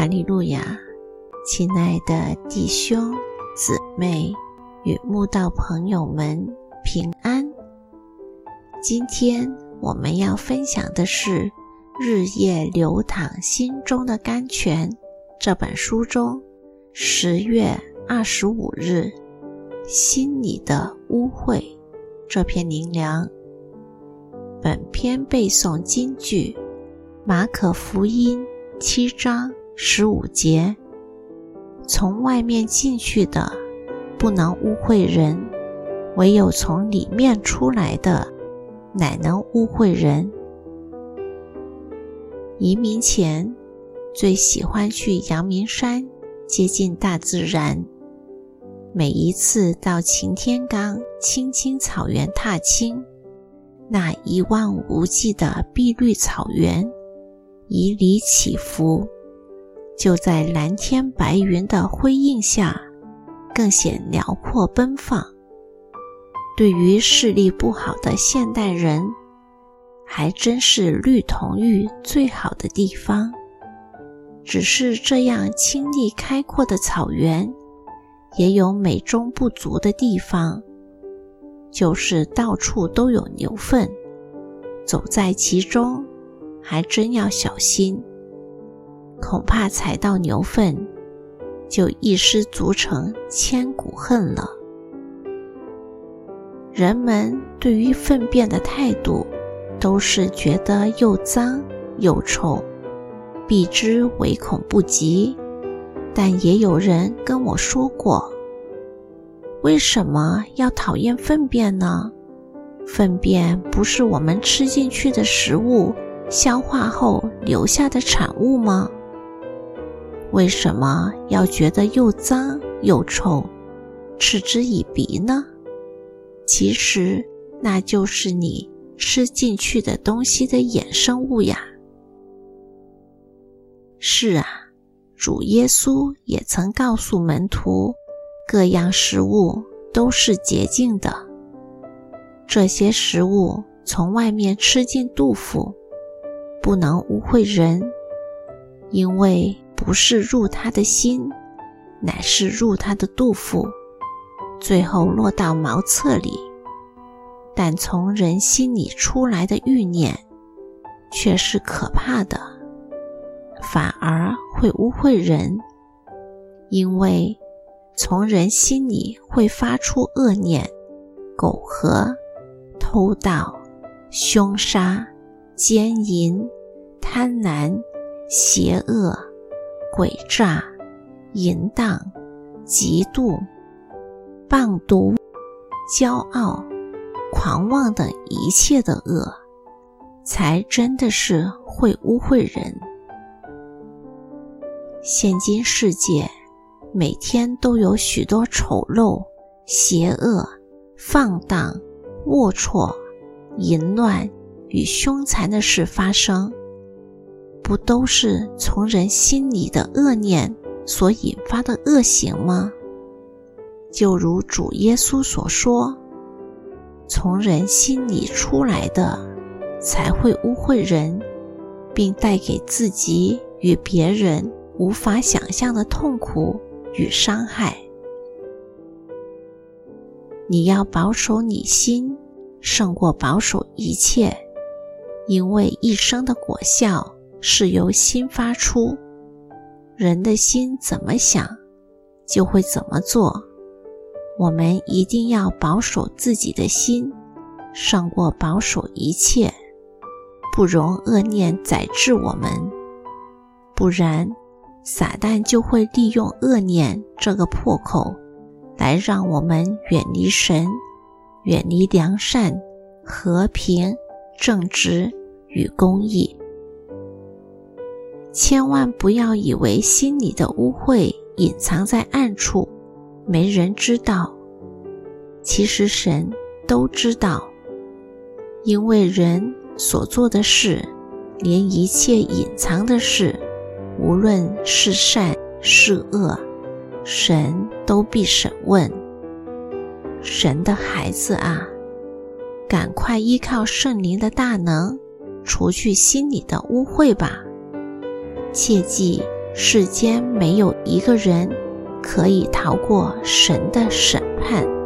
哈利路亚，亲爱的弟兄姊妹与慕道朋友们平安。今天我们要分享的是《日夜流淌心中的甘泉》这本书中十月二十五日“心里的污秽”这篇灵粮。本篇背诵金句：马可福音七章。十五节，从外面进去的不能污秽人，唯有从里面出来的，乃能污秽人。移民前最喜欢去阳明山，接近大自然。每一次到擎天岗青青草原踏青，那一望无际的碧绿草原，以里起伏。就在蓝天白云的辉映下，更显辽阔奔放。对于视力不好的现代人，还真是绿铜玉最好的地方。只是这样清丽开阔的草原，也有美中不足的地方，就是到处都有牛粪，走在其中，还真要小心。恐怕踩到牛粪，就一失足成千古恨了。人们对于粪便的态度，都是觉得又脏又臭，避之唯恐不及。但也有人跟我说过，为什么要讨厌粪便呢？粪便不是我们吃进去的食物消化后留下的产物吗？为什么要觉得又脏又臭，嗤之以鼻呢？其实那就是你吃进去的东西的衍生物呀。是啊，主耶稣也曾告诉门徒，各样食物都是洁净的。这些食物从外面吃进肚腹，不能污秽人，因为。不是入他的心，乃是入他的肚腹，最后落到茅厕里。但从人心里出来的欲念，却是可怕的，反而会污秽人，因为从人心里会发出恶念、苟合、偷盗、凶杀、奸淫、贪婪、邪恶。诡诈、淫荡、嫉妒、棒毒、骄傲、狂妄等一切的恶，才真的是会污秽人。现今世界每天都有许多丑陋、邪恶、放荡、龌龊、淫乱与凶残的事发生。不都是从人心里的恶念所引发的恶行吗？就如主耶稣所说：“从人心里出来的，才会污秽人，并带给自己与别人无法想象的痛苦与伤害。”你要保守你心，胜过保守一切，因为一生的果效。是由心发出，人的心怎么想，就会怎么做。我们一定要保守自己的心，胜过保守一切，不容恶念宰制我们。不然，撒旦就会利用恶念这个破口，来让我们远离神，远离良善、和平、正直与公义。千万不要以为心里的污秽隐藏在暗处，没人知道。其实神都知道，因为人所做的事，连一切隐藏的事，无论是善是恶，神都必审问。神的孩子啊，赶快依靠圣灵的大能，除去心里的污秽吧。切记世间没有一个人可以逃过神的审判。